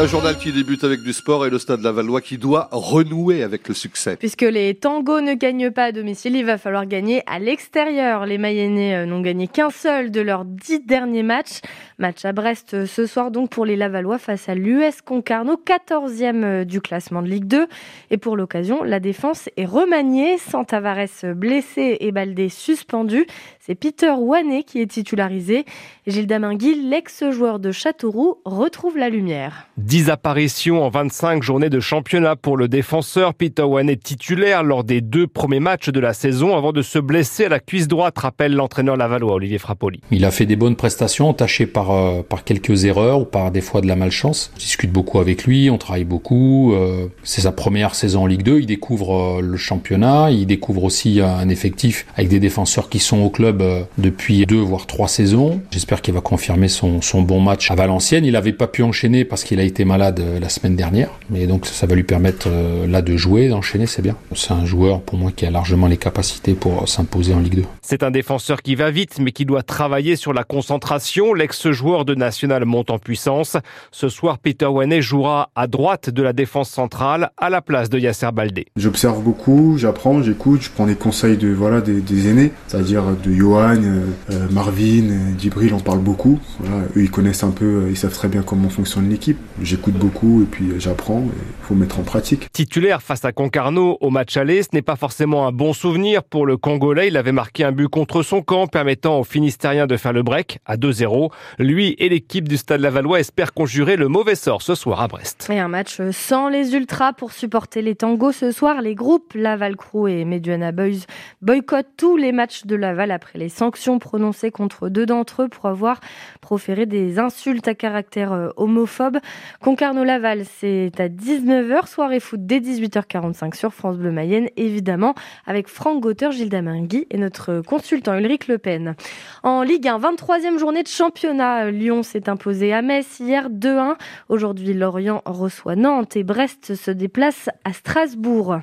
Un journal qui débute avec du sport et le Stade Lavallois qui doit renouer avec le succès. Puisque les tangos ne gagnent pas à domicile, il va falloir gagner à l'extérieur. Les Mayennais euh, n'ont gagné qu'un seul de leurs dix derniers matchs. Match à Brest euh, ce soir donc pour les Lavallois face à l'US Concarneau, 14e euh, du classement de Ligue 2. Et pour l'occasion, la défense est remaniée, sans Tavares blessé et Baldé suspendu. C'est Peter Wanet qui est titularisé. Gilles Damingui, l'ex-joueur de Châteauroux, retrouve la lumière. 10 apparitions en 25 journées de championnat pour le défenseur Peter Wanet titulaire lors des deux premiers matchs de la saison avant de se blesser à la cuisse droite, rappelle l'entraîneur lavallois Olivier Frappoli. Il a fait des bonnes prestations, entaché par, euh, par quelques erreurs ou par des fois de la malchance. On discute beaucoup avec lui, on travaille beaucoup. Euh, c'est sa première saison en Ligue 2, il découvre euh, le championnat, il découvre aussi un effectif avec des défenseurs qui sont au club depuis deux voire trois saisons. J'espère qu'il va confirmer son, son, bon match à Valenciennes. Il n'avait pas pu enchaîner parce qu'il a été malade euh, la semaine dernière, mais donc ça va lui permettre euh, là de jouer, d'enchaîner, c'est bien. C'est un joueur pour moi qui a largement les capacités pour s'imposer en Ligue 2. C'est un défenseur qui va vite, mais qui doit travailler sur la concentration. L'ex-joueur de National monte en puissance. Ce soir, Peter Wanet jouera à droite de la défense centrale à la place de Yasser Baldé. J'observe beaucoup, j'apprends, j'écoute, je prends des conseils de voilà des, des aînés, c'est-à-dire de Johan, euh, euh, Marvin, euh, Djibril on parle beaucoup. Voilà, eux, ils connaissent un peu, ils savent très bien comment fonctionne l'équipe. J'écoute beaucoup et puis j'apprends. Il faut mettre en pratique. Titulaire face à Concarneau au match aller, ce n'est pas forcément un bon souvenir pour le Congolais. Il avait marqué un but contre son camp, permettant aux Finistériens de faire le break à 2-0. Lui et l'équipe du Stade Lavallois espèrent conjurer le mauvais sort ce soir à Brest. Et un match sans les ultras pour supporter les tangos ce soir. Les groupes Laval Crew et Mediana Boys boycottent tous les matchs de Laval après les sanctions prononcées contre deux d'entre eux pour avoir proféré des insultes à caractère euh, homophobe. Concarneau-Laval, c'est à 19h, soirée foot dès 18h45 sur France Bleu Mayenne, évidemment, avec Franck Gauteur, Gilles Damingui et notre consultant Ulrich Le Pen. En Ligue 1, 23e journée de championnat, Lyon s'est imposé à Metz hier 2-1. Aujourd'hui, Lorient reçoit Nantes et Brest se déplace à Strasbourg.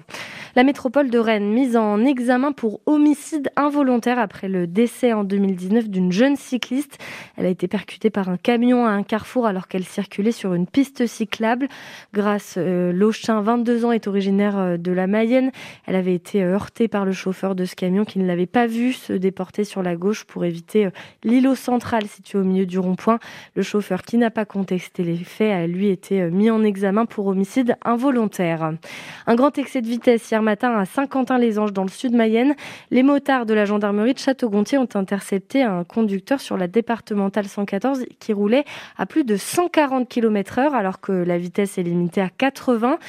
La métropole de Rennes mise en examen pour homicide involontaire après le décès en 2019 d'une jeune cycliste. Elle a été percutée par un camion à un carrefour alors qu'elle circulait sur une piste cyclable. Grâce euh, Lochin, 22 ans, est originaire euh, de la Mayenne. Elle avait été euh, heurtée par le chauffeur de ce camion qui ne l'avait pas vue se déporter sur la gauche pour éviter euh, l'îlot central situé au milieu du rond-point. Le chauffeur qui n'a pas contesté les faits a lui été mis en examen pour homicide involontaire. Un grand excès de vitesse hier matin à Saint-Quentin-les-Anges dans le sud Mayenne. Les motards de la gendarmerie de Château-Gontier ont intercepté un conducteur sur la départementale 114 qui roulait à plus de 140 km heure alors que la vitesse est limitée à 80.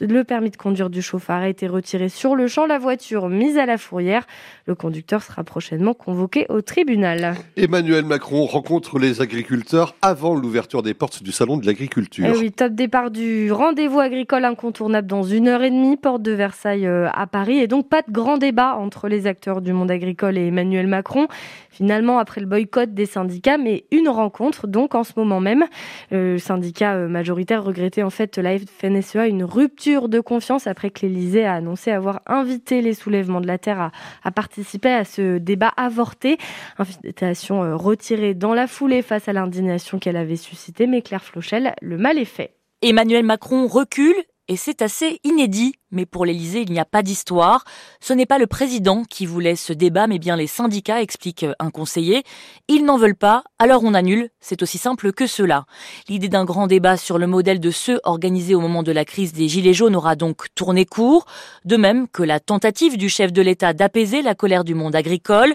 Le permis de conduire du chauffard a été retiré sur le champ, la voiture mise à la fourrière. Le conducteur sera prochainement convoqué au tribunal. Emmanuel Macron rencontre les agriculteurs avant l'ouverture des portes du salon de l'agriculture. Eh oui, top départ du rendez-vous agricole incontournable dans une heure et demie, porte de Versailles euh, à Paris. Et donc pas de grand débat entre les acteurs du monde agricole et Emmanuel Macron. Finalement, après le boycott des syndicats, mais une rencontre donc en ce moment même. Euh, le syndicat euh, majoritaire regrettait en fait la FNSEA une rupture de confiance après que l'Elysée a annoncé avoir invité les soulèvements de la terre à, à participer à ce débat avorté. Invitation retirée dans la foulée face à l'indignation qu'elle avait suscitée, mais Claire Flochel, le mal est fait. Emmanuel Macron recule et c'est assez inédit, mais pour l'Élysée, il n'y a pas d'histoire. Ce n'est pas le président qui voulait ce débat, mais bien les syndicats, explique un conseiller. Ils n'en veulent pas, alors on annule. C'est aussi simple que cela. L'idée d'un grand débat sur le modèle de ceux organisés au moment de la crise des Gilets jaunes aura donc tourné court, de même que la tentative du chef de l'État d'apaiser la colère du monde agricole.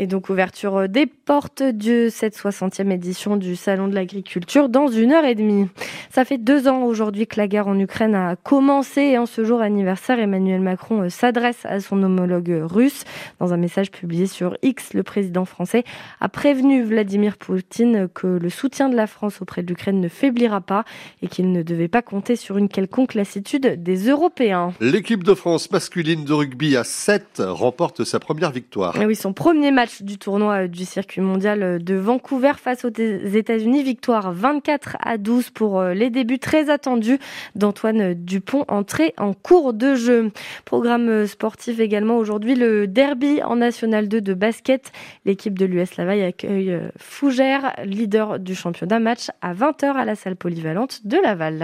Et donc ouverture euh, des portes de cette 60e édition du Salon de l'Agriculture dans une heure et demie. Ça fait deux ans aujourd'hui que la guerre en Ukraine a commencé et en ce jour anniversaire, Emmanuel Macron euh, s'adresse à son homologue russe. Dans un message publié sur X, le président français a prévenu Vladimir Poutine que le soutien de la France auprès de l'Ukraine ne faiblira pas et qu'il ne devait pas compter sur une quelconque lassitude des Européens. L'équipe de France masculine de rugby à 7 remporte sa première victoire. Et oui, son premier match du tournoi du circuit mondial de Vancouver face aux États-Unis. Victoire 24 à 12 pour les débuts très attendus d'Antoine Dupont, entré en cours de jeu. Programme sportif également aujourd'hui, le derby en National 2 de basket. L'équipe de l'US Laval accueille Fougères, leader du championnat match à 20h à la salle polyvalente de Laval.